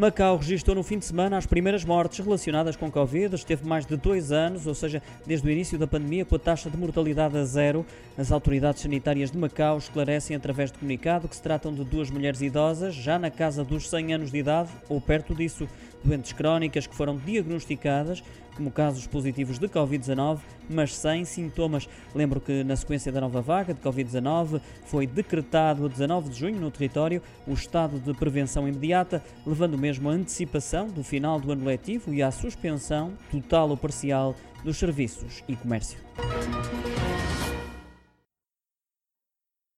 Macau registrou no fim de semana as primeiras mortes relacionadas com Covid. Esteve mais de dois anos, ou seja, desde o início da pandemia, com a taxa de mortalidade a zero. As autoridades sanitárias de Macau esclarecem através de comunicado que se tratam de duas mulheres idosas, já na casa dos 100 anos de idade ou perto disso, doentes crónicas que foram diagnosticadas como casos positivos de Covid-19, mas sem sintomas. Lembro que na sequência da nova vaga de Covid-19 foi decretado a 19 de junho no território o estado de prevenção imediata, levando mesmo a antecipação do final do ano letivo e à suspensão total ou parcial dos serviços e comércio.